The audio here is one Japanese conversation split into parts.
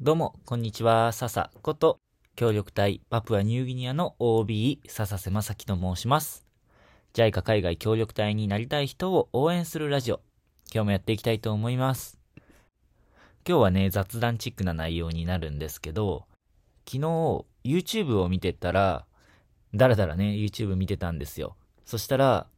どうも、こんにちは。笹こと、協力隊パプアニューギニアの OB 笹瀬正樹と申します。JICA 海外協力隊になりたい人を応援するラジオ。今日もやっていきたいと思います。今日はね、雑談チックな内容になるんですけど、昨日 YouTube を見てたら、だらだらね、YouTube 見てたんですよ。そしたら、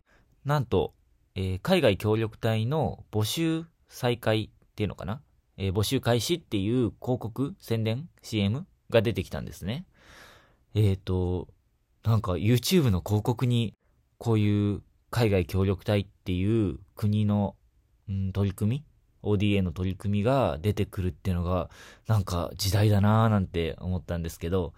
なんと、えー海外協力隊の募集再開っていうのかなえー募集開始っていう広告、宣伝、CM が出てきたんですね。えっ、と、なんか YouTube の広告にこういう海外協力隊っていう国の、うん、取り組み ODA の取り組みが出てくるっていうのがなんか時代だなーなんて思ったんですけど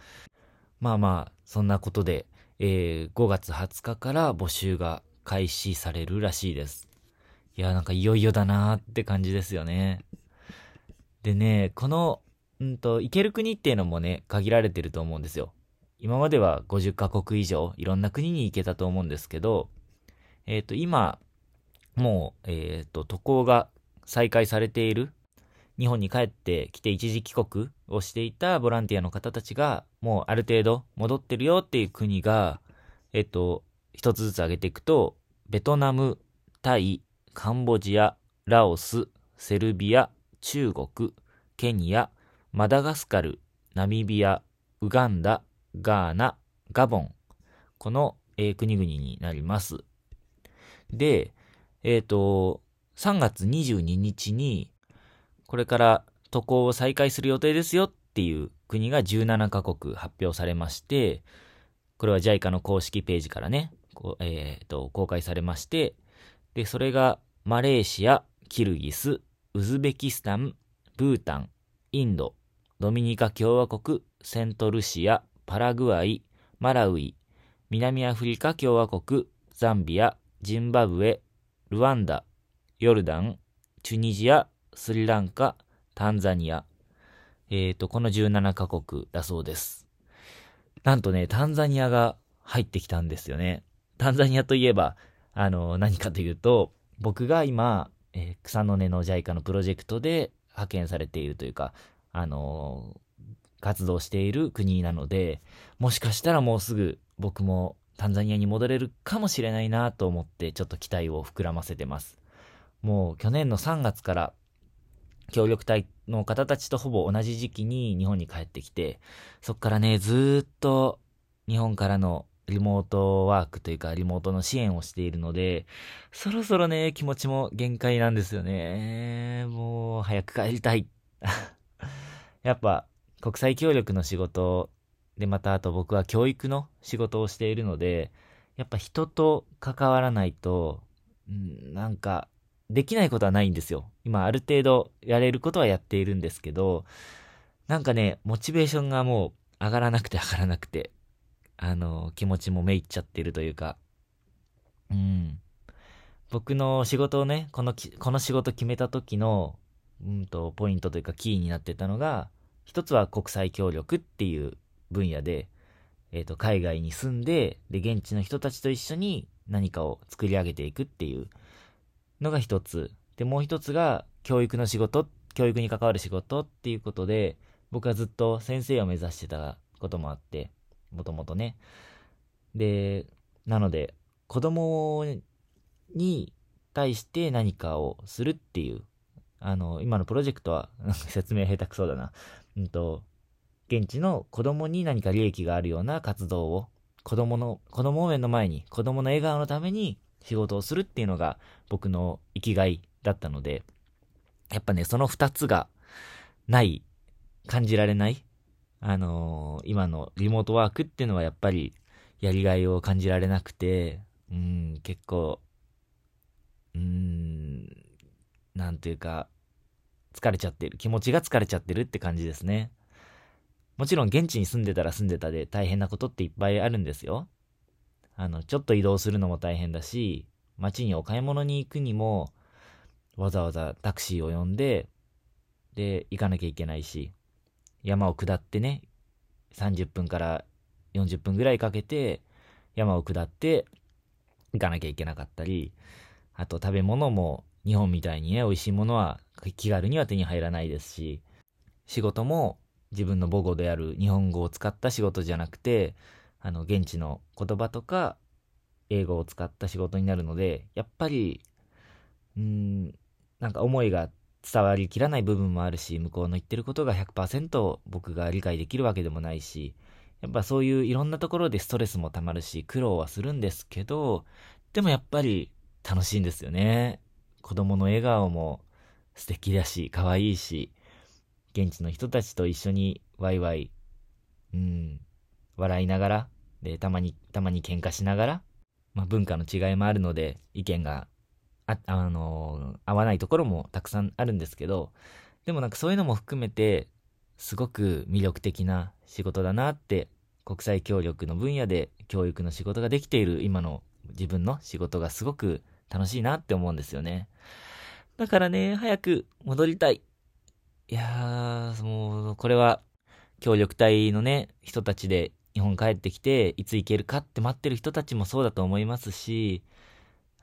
まあまあそんなことで、えー5月20日から募集が開始されるらしいですいやなんかいよいよだなーって感じですよねでね、この、うんと、行ける国っていうのもね、限られてると思うんですよ。今までは50カ国以上、いろんな国に行けたと思うんですけど、えっ、と、今、もう、えっ、と、渡航が再開されている、日本に帰ってきて一時帰国をしていたボランティアの方たちが、もうある程度戻ってるよっていう国が、えっ、と、一つずつ挙げていくと、ベトナム、タイ、カンボジア、ラオス、セルビア、中国、ケニア、マダガスカル、ナミビア、ウガンダ、ガーナ、ガボン。この、えー国々になります。で、えっ、と、3月22日に、これから渡航を再開する予定ですよっていう国が17カ国発表されまして、これは JICA の公式ページからね、えー公開されまして、で、それがマレーシア、キルギス、ウズベキスタン、ブータン、インド、ドミニカ共和国、セントルシア、パラグアイ、マラウイ、南アフリカ共和国、ザンビア、ジンバブエ、ルワンダ、ヨルダン、チュニジア、スリランカ、タンザニア。えーと、この17カ国だそうです。なんとね、タンザニアが入ってきたんですよね。タンザニアといえば、あの、何かというと、僕が今、えー草の根の JICA のプロジェクトで派遣されているというか、あのー活動している国なので、もしかしたらもうすぐ僕もタンザニアに戻れるかもしれないなと思って、ちょっと期待を膨らませてます。もう去年の3月から協力隊の方たちとほぼ同じ時期に日本に帰ってきて、そっからね、ずっと日本からのリモートワークというかリモートの支援をしているので、そろそろね、気持ちも限界なんですよね。もう、早く帰りたい。やっぱ、国際協力の仕事で、またあと僕は教育の仕事をしているので、やっぱ人と関わらないと、んなんか、できないことはないんですよ。今、ある程度やれることはやっているんですけど、なんかね、モチベーションがもう上がらなくて上がらなくて、あの、気持ちもめいっちゃってるというか、うん。僕の仕事をね、このき、この仕事決めた時の、うんと、ポイントというかキーになってたのが、一つは国際協力っていう分野で、えっ、と、海外に住んで、で、現地の人たちと一緒に何かを作り上げていくっていうのが一つ。で、もう一つが、教育の仕事、教育に関わる仕事っていうことで、僕はずっと先生を目指してたこともあって、もともとね。で、なので、子供に対して何かをするっていう、あの、今のプロジェクトは、説明下手くそだな。うんと、現地の子供に何か利益があるような活動を、子供の、子供応援の前に、子供の笑顔のために仕事をするっていうのが僕の生きがいだったので、やっぱね、その二つがない、感じられない、あのー今のリモートワークっていうのはやっぱりやりがいを感じられなくて、うん、結構、うん、なんていうか、疲れちゃってる。気持ちが疲れちゃってるって感じですね。もちろん現地に住んでたら住んでたで大変なことっていっぱいあるんですよ。あの、ちょっと移動するのも大変だし、街にお買い物に行くにも、わざわざタクシーを呼んで、で、行かなきゃいけないし、山を下ってね、30分から40分ぐらいかけて、山を下って行かなきゃいけなかったり、あと食べ物も日本みたいにね、美味しいものは気軽には手に入らないですし、仕事も自分の母語である日本語を使った仕事じゃなくて、あの、現地の言葉とか、英語を使った仕事になるので、やっぱり、うん、なんか思いが伝わりきらない部分もあるし、向こうの言ってることが100%僕が理解できるわけでもないし、やっぱそういういろんなところでストレスもたまるし、苦労はするんですけど、でもやっぱり楽しいんですよね。子供の笑顔も素敵だし、可愛いし、現地の人たちと一緒にワイワイ、うん、笑いながら、で、たまに、たまに喧嘩しながら、まあ文化の違いもあるので、意見が、あ、あのー合わないところもたくさんあるんですけど、でもなんかそういうのも含めて、すごく魅力的な仕事だなって、国際協力の分野で教育の仕事ができている今の自分の仕事がすごく楽しいなって思うんですよね。だからね、早く戻りたい。いやー、もう、これは、協力隊のね、人たちで日本帰ってきて、いつ行けるかって待ってる人たちもそうだと思いますし、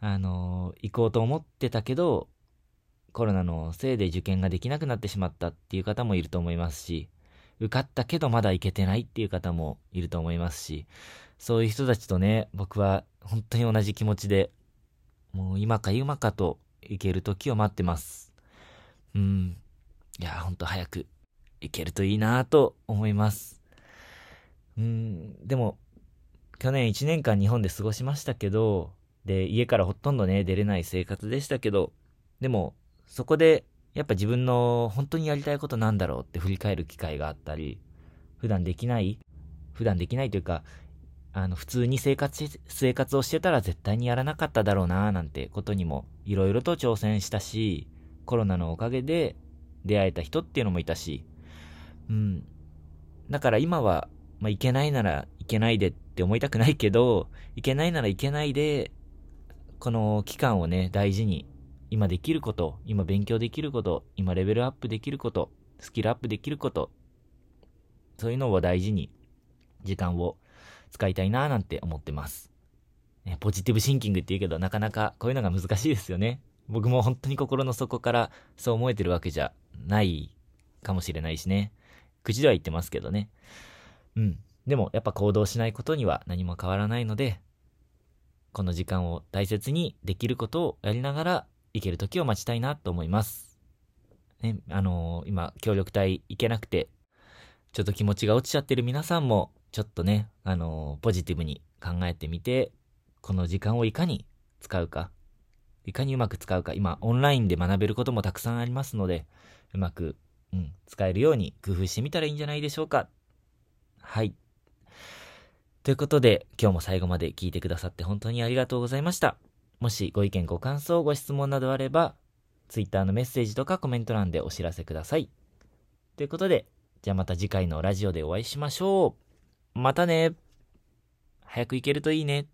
あの行こうと思ってたけど、コロナのせいで受験ができなくなってしまったっていう方もいると思いますし、受かったけどまだ行けてないっていう方もいると思いますし、そういう人たちとね、僕は本当に同じ気持ちで、もう今か今かと行ける時を待ってます。うん。いや、ほんと早く行けるといいなと思います。うん、でも、去年1年間日本で過ごしましたけど、で、家からほとんどね、出れない生活でしたけど、でも、そこで、やっぱ自分の本当にやりたいことなんだろうって振り返る機会があったり、普段できない普段できないというか、あの、普通に生活し、生活をしてたら絶対にやらなかっただろうななんてことにも、いろいろと挑戦したし、コロナのおかげで出会えた人っていうのもいたし、うん。だから今は、まあ、いけないならいけないでって思いたくないけど、いけないならいけないで、この期間をね、大事に、今できること、今勉強できること、今レベルアップできること、スキルアップできること、そういうのを大事に、時間を使いたいななんて思ってます。ね、ポジティブシンキングって言うけど、なかなかこういうのが難しいですよね。僕も本当に心の底からそう思えてるわけじゃないかもしれないしね。口では言ってますけどね。うん。でもやっぱ行動しないことには何も変わらないので、この時間を大切にできることをやりながら行ける時を待ちたいなと思います。ね、あのー今、協力隊行けなくて、ちょっと気持ちが落ちちゃってる皆さんも、ちょっとね、あのーポジティブに考えてみて、この時間をいかに使うか、いかにうまく使うか、今、オンラインで学べることもたくさんありますので、うまく、うん、使えるように工夫してみたらいいんじゃないでしょうか。はい。ということで、今日も最後まで聞いてくださって本当にありがとうございました。もしご意見ご感想ご質問などあれば、Twitter のメッセージとかコメント欄でお知らせください。ということで、じゃあまた次回のラジオでお会いしましょう。またね。早く行けるといいね。